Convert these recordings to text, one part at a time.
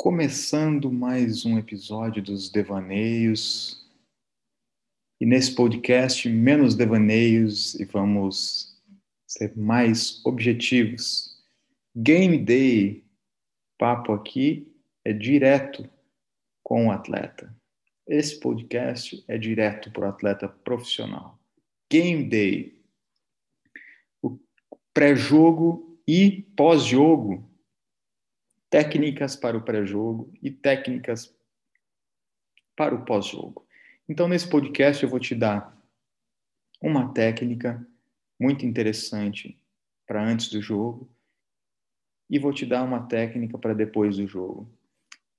Começando mais um episódio dos Devaneios, e nesse podcast, menos devaneios e vamos ser mais objetivos. Game Day, papo aqui é direto com o atleta. Esse podcast é direto para o atleta profissional. Game Day, o pré-jogo e pós-jogo técnicas para o pré-jogo e técnicas para o pós-jogo. Então, nesse podcast, eu vou te dar uma técnica muito interessante para antes do jogo e vou te dar uma técnica para depois do jogo.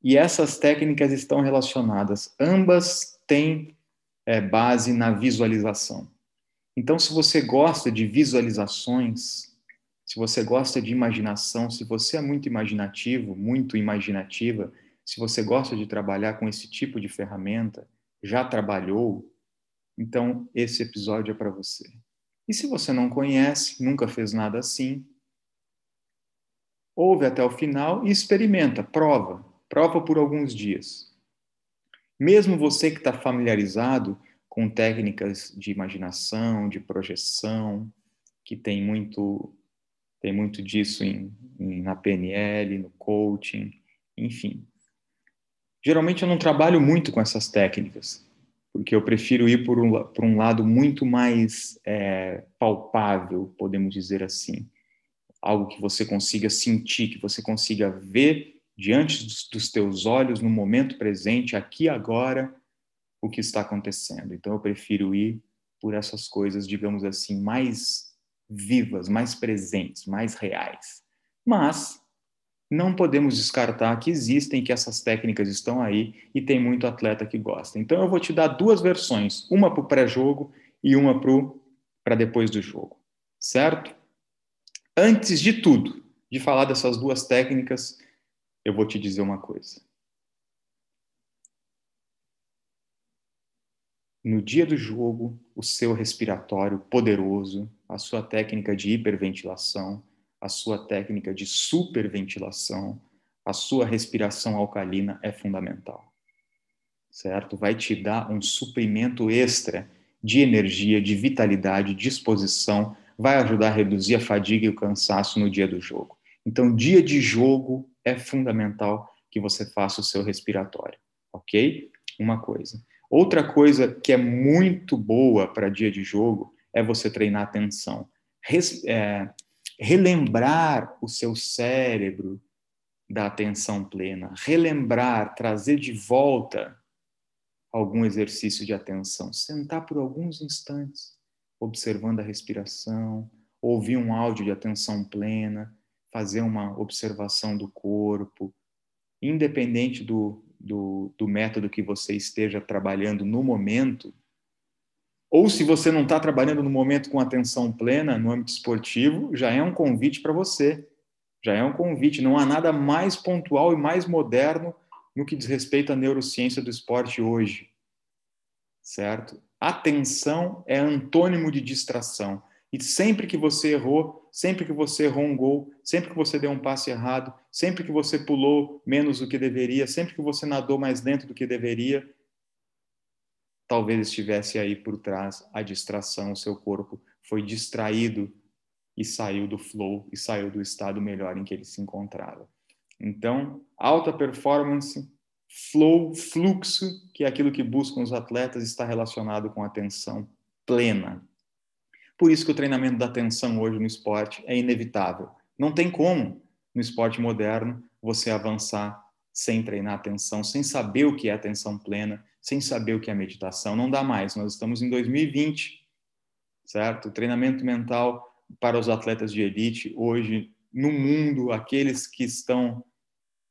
E essas técnicas estão relacionadas, ambas têm é, base na visualização. Então, se você gosta de visualizações, se você gosta de imaginação, se você é muito imaginativo, muito imaginativa, se você gosta de trabalhar com esse tipo de ferramenta, já trabalhou, então esse episódio é para você. E se você não conhece, nunca fez nada assim, ouve até o final e experimenta, prova, prova por alguns dias. Mesmo você que está familiarizado com técnicas de imaginação, de projeção, que tem muito tem muito disso em, em, na PNL, no coaching, enfim. Geralmente eu não trabalho muito com essas técnicas, porque eu prefiro ir por um, por um lado muito mais é, palpável, podemos dizer assim. Algo que você consiga sentir, que você consiga ver diante dos, dos teus olhos, no momento presente, aqui agora, o que está acontecendo. Então eu prefiro ir por essas coisas, digamos assim, mais vivas, mais presentes, mais reais. Mas não podemos descartar que existem, que essas técnicas estão aí e tem muito atleta que gosta. Então eu vou te dar duas versões, uma para o pré-jogo e uma para depois do jogo, certo? Antes de tudo, de falar dessas duas técnicas, eu vou te dizer uma coisa. no dia do jogo, o seu respiratório poderoso, a sua técnica de hiperventilação, a sua técnica de superventilação, a sua respiração alcalina é fundamental. Certo? Vai te dar um suprimento extra de energia, de vitalidade, disposição, vai ajudar a reduzir a fadiga e o cansaço no dia do jogo. Então, dia de jogo é fundamental que você faça o seu respiratório, ok? Uma coisa. Outra coisa que é muito boa para dia de jogo é você treinar atenção. Res, é, relembrar o seu cérebro da atenção plena, relembrar, trazer de volta algum exercício de atenção, sentar por alguns instantes, observando a respiração, ouvir um áudio de atenção plena, fazer uma observação do corpo, independente do, do, do método que você esteja trabalhando no momento, ou se você não está trabalhando no momento com atenção plena no âmbito esportivo, já é um convite para você. Já é um convite. Não há nada mais pontual e mais moderno no que diz respeito à neurociência do esporte hoje. Certo? Atenção é antônimo de distração. E sempre que você errou, sempre que você errou um gol, sempre que você deu um passe errado, sempre que você pulou menos do que deveria, sempre que você nadou mais lento do que deveria, talvez estivesse aí por trás a distração, o seu corpo foi distraído e saiu do flow e saiu do estado melhor em que ele se encontrava. Então, alta performance, flow, fluxo, que é aquilo que buscam os atletas, está relacionado com atenção plena, por isso que o treinamento da atenção hoje no esporte é inevitável. Não tem como, no esporte moderno, você avançar sem treinar atenção, sem saber o que é atenção plena, sem saber o que é meditação. Não dá mais. Nós estamos em 2020, certo? O treinamento mental para os atletas de elite hoje no mundo, aqueles que estão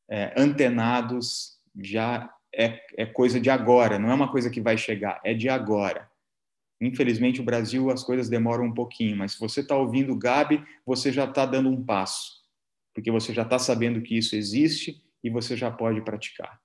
é, antenados já é, é coisa de agora, não é uma coisa que vai chegar, é de agora. Infelizmente, o Brasil, as coisas demoram um pouquinho, mas se você está ouvindo o Gabi, você já está dando um passo, porque você já está sabendo que isso existe e você já pode praticar.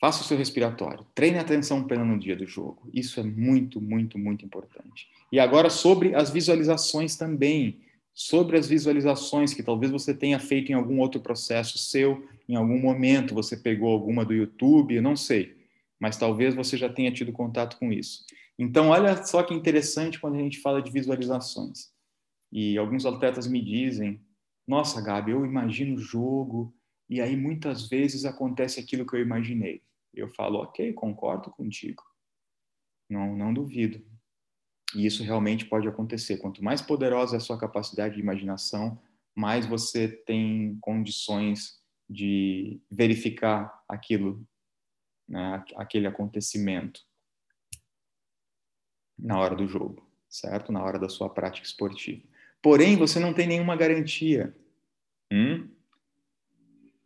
Faça o seu respiratório, treine a atenção plena no dia do jogo. Isso é muito, muito, muito importante. E agora sobre as visualizações também. sobre as visualizações que talvez você tenha feito em algum outro processo seu, em algum momento você pegou alguma do YouTube, não sei, mas talvez você já tenha tido contato com isso. Então, olha só que interessante quando a gente fala de visualizações. E alguns atletas me dizem: Nossa, Gabi, eu imagino o jogo e aí muitas vezes acontece aquilo que eu imaginei. Eu falo: Ok, concordo contigo. Não, não duvido. E isso realmente pode acontecer. Quanto mais poderosa é a sua capacidade de imaginação, mais você tem condições de verificar aquilo, né, aquele acontecimento na hora do jogo, certo? Na hora da sua prática esportiva. Porém, você não tem nenhuma garantia. Hum?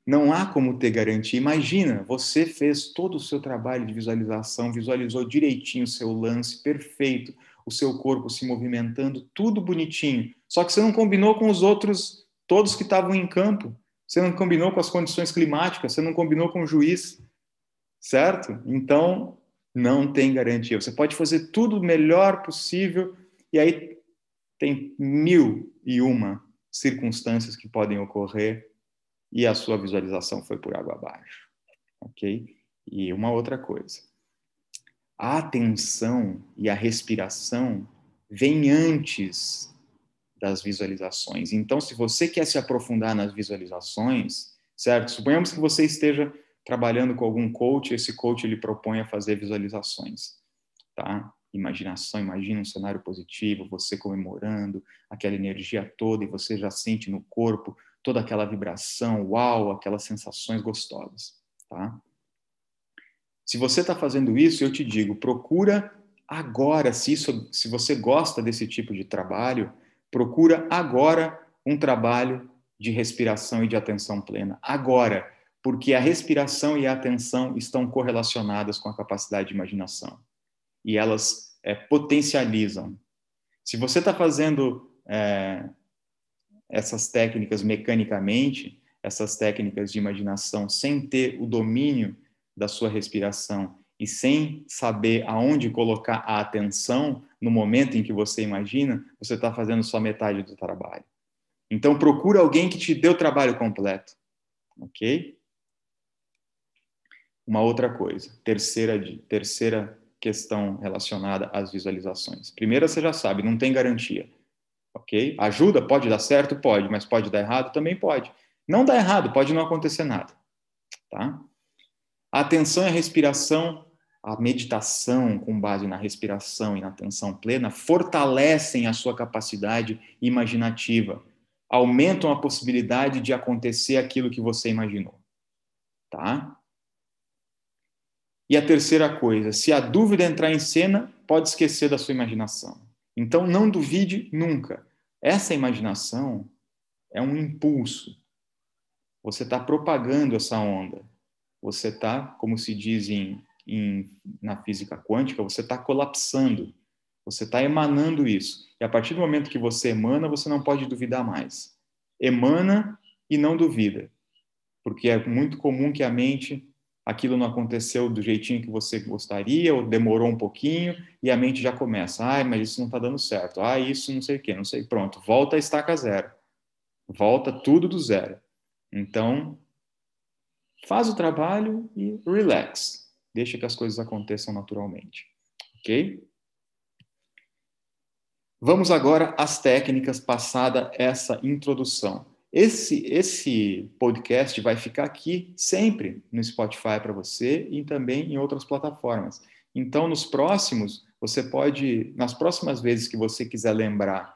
Não há como ter garantia. Imagina, você fez todo o seu trabalho de visualização, visualizou direitinho o seu lance perfeito, o seu corpo se movimentando, tudo bonitinho. Só que você não combinou com os outros, todos que estavam em campo. Você não combinou com as condições climáticas, você não combinou com o juiz, certo? Então, não tem garantia. Você pode fazer tudo o melhor possível e aí tem mil e uma circunstâncias que podem ocorrer e a sua visualização foi por água abaixo, ok? E uma outra coisa, a atenção e a respiração vêm antes das visualizações. Então, se você quer se aprofundar nas visualizações, certo? Suponhamos que você esteja trabalhando com algum coach, esse coach ele propõe a fazer visualizações, tá? Imaginação, imagina um cenário positivo, você comemorando aquela energia toda e você já sente no corpo toda aquela vibração, uau, aquelas sensações gostosas, tá? Se você está fazendo isso, eu te digo, procura agora, se, isso, se você gosta desse tipo de trabalho, procura agora um trabalho de respiração e de atenção plena. Agora, porque a respiração e a atenção estão correlacionadas com a capacidade de imaginação. E elas é, potencializam. Se você está fazendo é, essas técnicas mecanicamente, essas técnicas de imaginação, sem ter o domínio da sua respiração e sem saber aonde colocar a atenção no momento em que você imagina, você está fazendo só metade do trabalho. Então procura alguém que te dê o trabalho completo, ok? Uma outra coisa, terceira terceira questão relacionada às visualizações. Primeira você já sabe, não tem garantia, ok? Ajuda, pode dar certo, pode, mas pode dar errado, também pode. Não dá errado, pode não acontecer nada, tá? A atenção e a respiração, a meditação com base na respiração e na atenção plena fortalecem a sua capacidade imaginativa, aumentam a possibilidade de acontecer aquilo que você imaginou. Tá? E a terceira coisa, se a dúvida entrar em cena, pode esquecer da sua imaginação. Então não duvide nunca. Essa imaginação é um impulso. Você está propagando essa onda você está, como se diz em, em, na física quântica, você está colapsando, você está emanando isso. E a partir do momento que você emana, você não pode duvidar mais. Emana e não duvida, porque é muito comum que a mente, aquilo não aconteceu do jeitinho que você gostaria, ou demorou um pouquinho, e a mente já começa, ai, mas isso não está dando certo, ah, isso não sei o quê, não sei, pronto, volta a estaca zero, volta tudo do zero. Então, faz o trabalho e relax. Deixa que as coisas aconteçam naturalmente. Ok? Vamos agora às técnicas passada essa introdução. Esse, esse podcast vai ficar aqui sempre no Spotify para você e também em outras plataformas. Então, nos próximos, você pode, nas próximas vezes que você quiser lembrar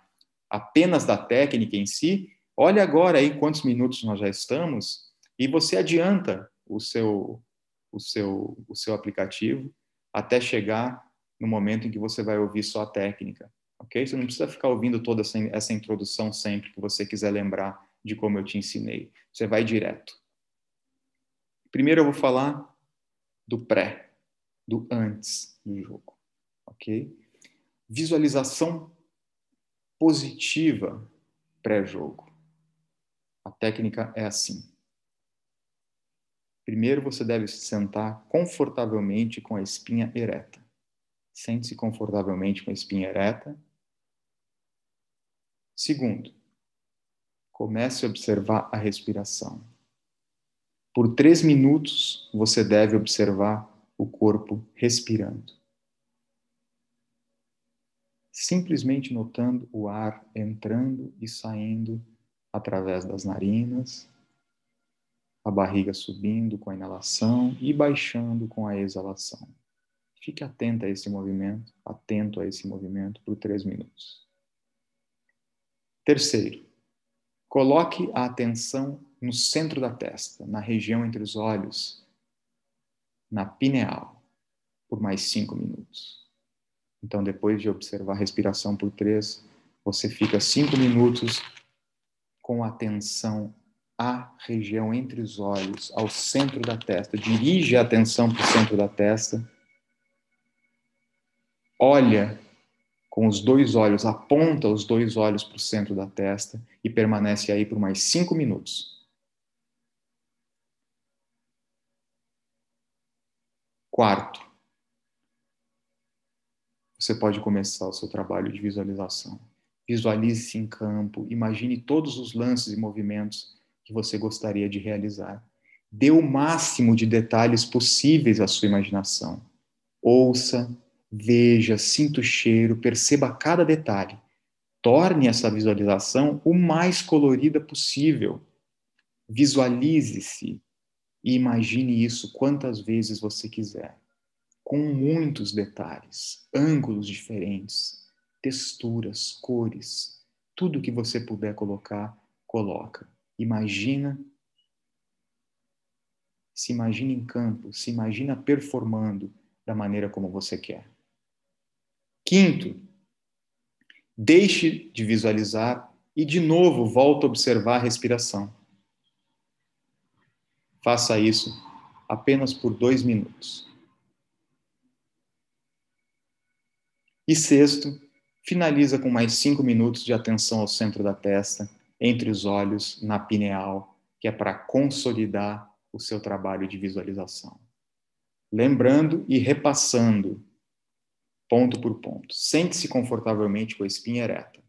apenas da técnica em si, olhe agora aí quantos minutos nós já estamos e você adianta o seu, o seu, o seu aplicativo até chegar no momento em que você vai ouvir só a técnica, ok? Você não precisa ficar ouvindo toda essa, essa introdução sempre que você quiser lembrar de como eu te ensinei. Você vai direto. Primeiro eu vou falar do pré, do antes do jogo, ok? Visualização positiva pré-jogo. A técnica é assim. Primeiro você deve se sentar confortavelmente com a espinha ereta. Sente-se confortavelmente com a espinha ereta. Segundo, Comece a observar a respiração. Por três minutos, você deve observar o corpo respirando. Simplesmente notando o ar entrando e saindo através das narinas, a barriga subindo com a inalação e baixando com a exalação. Fique atento a esse movimento, atento a esse movimento por três minutos. Terceiro, coloque a atenção no centro da testa, na região entre os olhos, na pineal, por mais cinco minutos. Então, depois de observar a respiração por três, você fica cinco minutos com atenção à região entre os olhos, ao centro da testa. Dirige a atenção para o centro da testa. Olha com os dois olhos, aponta os dois olhos para o centro da testa e permanece aí por mais cinco minutos. Quarto, você pode começar o seu trabalho de visualização. Visualize-se em campo, imagine todos os lances e movimentos que você gostaria de realizar. Dê o máximo de detalhes possíveis à sua imaginação. Ouça, veja, sinta o cheiro, perceba cada detalhe. Torne essa visualização o mais colorida possível. Visualize-se e imagine isso quantas vezes você quiser, com muitos detalhes, ângulos diferentes, texturas, cores, tudo que você puder colocar, coloca. Imagina se imagina em campo, se imagina performando da maneira como você quer. Quinto, deixe de visualizar e de novo volta a observar a respiração. Faça isso apenas por dois minutos. E sexto, finaliza com mais cinco minutos de atenção ao centro da testa, entre os olhos, na pineal, que é para consolidar o seu trabalho de visualização. Lembrando e repassando, ponto por ponto. Sente-se confortavelmente com a espinha ereta.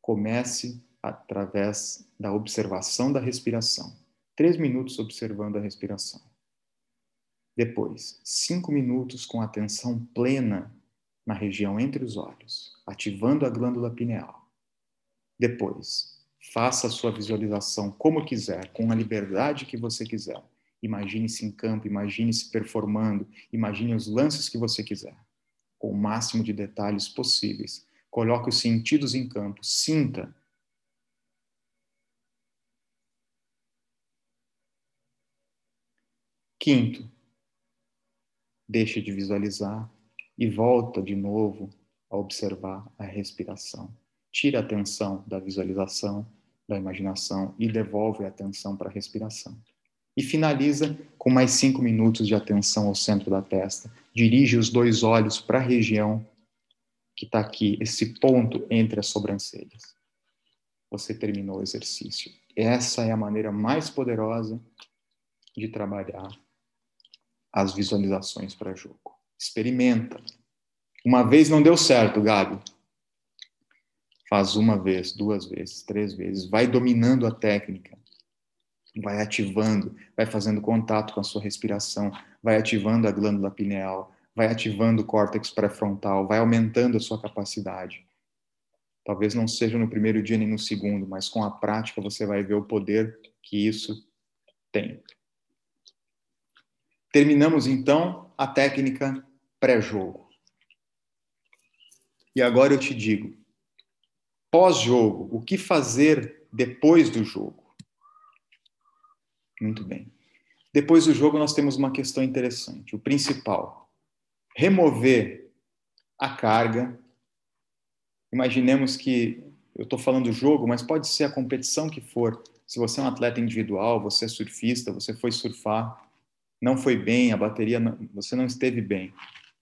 Comece através da observação da respiração. Três minutos observando a respiração. Depois, cinco minutos com atenção plena na região entre os olhos, ativando a glândula pineal. Depois, faça a sua visualização como quiser, com a liberdade que você quiser. Imagine-se em campo, imagine-se performando, imagine os lances que você quiser, com o máximo de detalhes possíveis. Coloque os sentidos em campo, sinta Quinto, deixe de visualizar e volta de novo a observar a respiração. Tira a atenção da visualização, da imaginação e devolve a atenção para a respiração. E finaliza com mais cinco minutos de atenção ao centro da testa. Dirige os dois olhos para a região que está aqui, esse ponto entre as sobrancelhas. Você terminou o exercício. Essa é a maneira mais poderosa de trabalhar as visualizações para jogo. Experimenta. Uma vez não deu certo, Gabi. Faz uma vez, duas vezes, três vezes. Vai dominando a técnica. Vai ativando, vai fazendo contato com a sua respiração, vai ativando a glândula pineal, vai ativando o córtex pré-frontal, vai aumentando a sua capacidade. Talvez não seja no primeiro dia nem no segundo, mas com a prática você vai ver o poder que isso tem. Terminamos então a técnica pré-jogo. E agora eu te digo, pós-jogo, o que fazer depois do jogo? Muito bem. Depois do jogo, nós temos uma questão interessante. O principal: remover a carga. Imaginemos que eu estou falando do jogo, mas pode ser a competição que for. Se você é um atleta individual, você é surfista, você foi surfar, não foi bem, a bateria, não, você não esteve bem.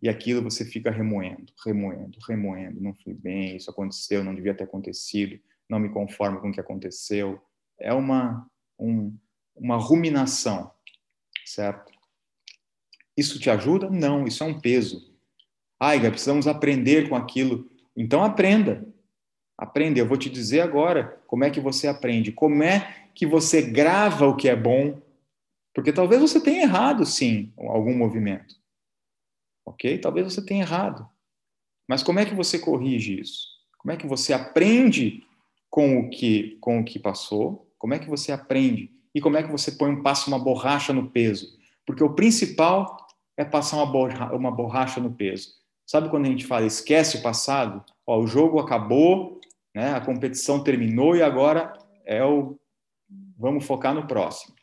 E aquilo você fica remoendo, remoendo, remoendo. Não fui bem, isso aconteceu, não devia ter acontecido, não me conformo com o que aconteceu. É uma, um, uma ruminação, certo? Isso te ajuda? Não, isso é um peso. Aiga, precisamos aprender com aquilo. Então aprenda. Aprender. Eu vou te dizer agora como é que você aprende. Como é que você grava o que é bom. Porque talvez você tenha errado, sim, algum movimento. Ok? Talvez você tenha errado. Mas como é que você corrige isso? Como é que você aprende com o que, com o que passou? Como é que você aprende? E como é que você põe, passa uma borracha no peso? Porque o principal é passar uma, borra, uma borracha no peso. Sabe quando a gente fala esquece o passado? Ó, o jogo acabou, né? a competição terminou e agora é o vamos focar no próximo.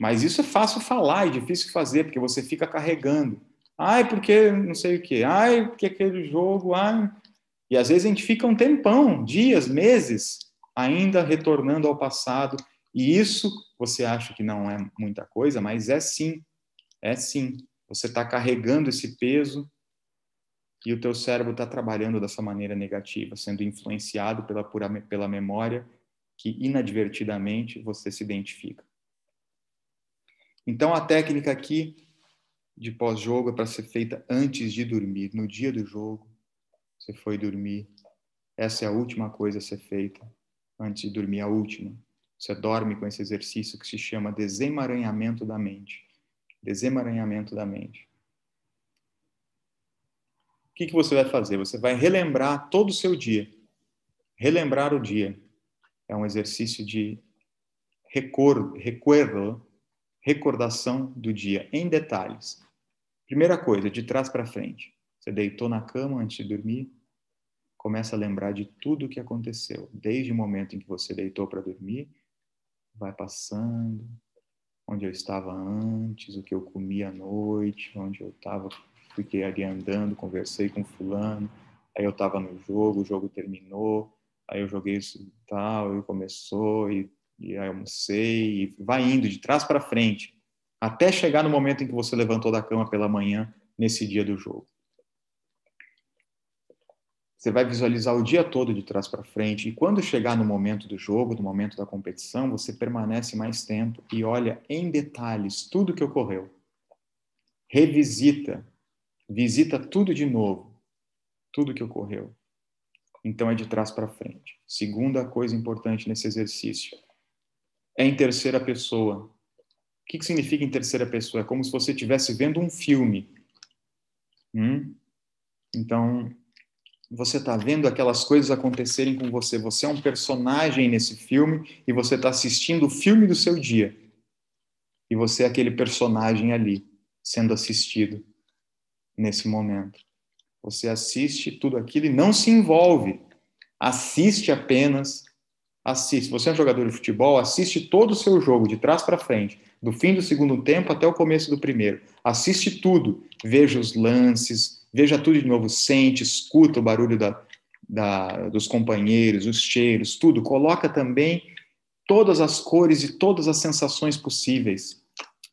Mas isso é fácil falar e difícil fazer, porque você fica carregando. Ai, porque não sei o quê. Ai, porque aquele jogo. Ai. E às vezes a gente fica um tempão, dias, meses, ainda retornando ao passado. E isso você acha que não é muita coisa, mas é sim. É sim. Você está carregando esse peso e o teu cérebro está trabalhando dessa maneira negativa, sendo influenciado pela, pura, pela memória que inadvertidamente você se identifica. Então a técnica aqui de pós-jogo é para ser feita antes de dormir, no dia do jogo. Você foi dormir. Essa é a última coisa a ser feita antes de dormir, a última. Você dorme com esse exercício que se chama desemaranhamento da mente. Desemaranhamento da mente. O que, que você vai fazer? Você vai relembrar todo o seu dia. Relembrar o dia é um exercício de recordo, recuerdo, recordação do dia em detalhes. Primeira coisa, de trás para frente. Você deitou na cama antes de dormir, começa a lembrar de tudo o que aconteceu, desde o momento em que você deitou para dormir, vai passando, onde eu estava antes, o que eu comi à noite, onde eu estava, fiquei ali andando, conversei com fulano, aí eu estava no jogo, o jogo terminou, aí eu joguei isso e tal, e começou, e, e aí almocei, e vai indo de trás para frente, até chegar no momento em que você levantou da cama pela manhã, nesse dia do jogo. Você vai visualizar o dia todo de trás para frente, e quando chegar no momento do jogo, no momento da competição, você permanece mais tempo e olha em detalhes tudo que ocorreu. Revisita, visita tudo de novo, tudo que ocorreu. Então é de trás para frente. Segunda coisa importante nesse exercício é em terceira pessoa. O que, que significa em terceira pessoa? É como se você estivesse vendo um filme. Hum? Então, você está vendo aquelas coisas acontecerem com você. Você é um personagem nesse filme e você está assistindo o filme do seu dia. E você é aquele personagem ali, sendo assistido nesse momento. Você assiste tudo aquilo e não se envolve. Assiste apenas, assiste. Você é um jogador de futebol, assiste todo o seu jogo de trás para frente, do fim do segundo tempo até o começo do primeiro. Assiste tudo, veja os lances, veja tudo de novo, sente, escuta o barulho da, da, dos companheiros, os cheiros, tudo. Coloca também todas as cores e todas as sensações possíveis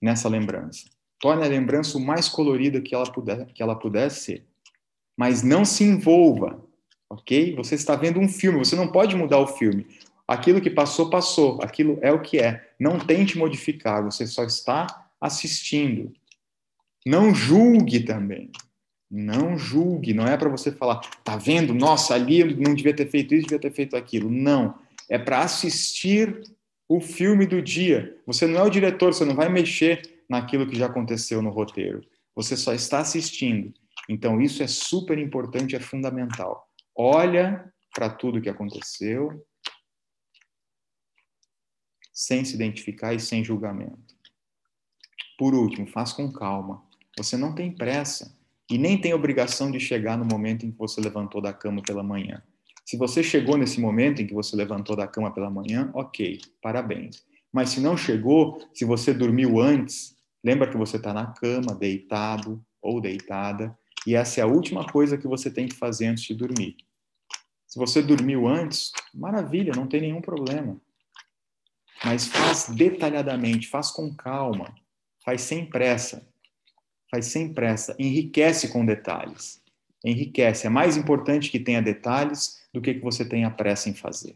nessa lembrança. Torne a lembrança o mais colorida que ela puder, que ela puder ser mas não se envolva, ok? Você está vendo um filme, você não pode mudar o filme. Aquilo que passou, passou. Aquilo é o que é. Não tente modificar, você só está assistindo. Não julgue também. Não julgue. Não é para você falar, tá vendo? Nossa, ali eu não devia ter feito isso, devia ter feito aquilo. Não. É para assistir o filme do dia. Você não é o diretor, você não vai mexer naquilo que já aconteceu no roteiro. Você só está assistindo. Então, isso é super importante, é fundamental. Olha para tudo que aconteceu, sem se identificar e sem julgamento. Por último, faz com calma. Você não tem pressa e nem tem obrigação de chegar no momento em que você levantou da cama pela manhã. Se você chegou nesse momento em que você levantou da cama pela manhã, ok, parabéns. Mas se não chegou, se você dormiu antes, lembra que você está na cama, deitado ou deitada, e essa é a última coisa que você tem que fazer antes de dormir. Se você dormiu antes, maravilha, não tem nenhum problema. Mas faz detalhadamente, faz com calma, faz sem pressa. Faz sem pressa, enriquece com detalhes. Enriquece. É mais importante que tenha detalhes do que que você tenha pressa em fazer.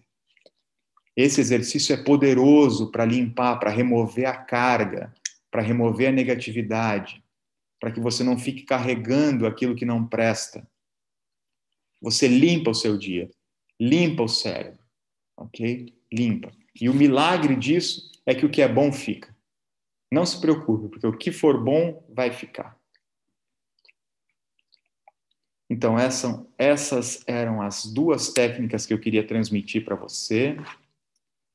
Esse exercício é poderoso para limpar, para remover a carga, para remover a negatividade, para que você não fique carregando aquilo que não presta. Você limpa o seu dia. limpa o cérebro, ok? Limpa. E o milagre disso é que o que é bom fica. Não se preocupe, porque o que for bom vai ficar. Então, essa, essas eram as duas técnicas que eu queria transmitir para você,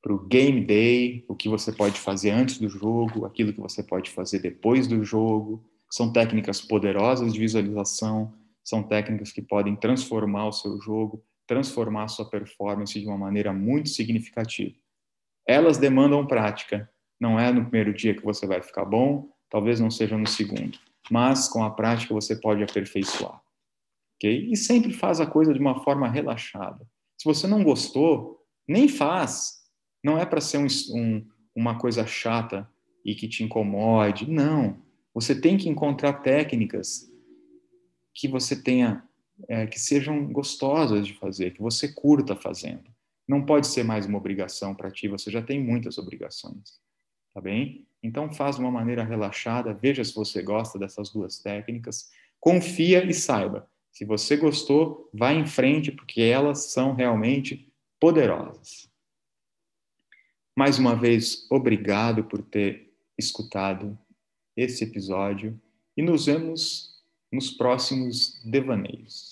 para o game day, o que você pode fazer antes do jogo, aquilo que você pode fazer depois do jogo. São técnicas poderosas de visualização, são técnicas que podem transformar o seu jogo, transformar a sua performance de uma maneira muito significativa. Elas demandam prática. Não é no primeiro dia que você vai ficar bom, talvez não seja no segundo, mas com a prática você pode aperfeiçoar ok? E sempre faz a coisa de uma forma relaxada. Se você não gostou, nem faz. Não é para ser um, um, uma coisa chata e que te incomode. Não. Você tem que encontrar técnicas que você tenha, é, que sejam gostosas de fazer, que você curta fazendo. Não pode ser mais uma obrigação para ti, você já tem muitas obrigações, tá bem? Então faz de uma maneira relaxada, veja se você gosta dessas duas técnicas, confia e saiba, se você gostou, vá em frente, porque elas são realmente poderosas. Mais uma vez, obrigado por ter escutado esse episódio e nos vemos nos próximos devaneios.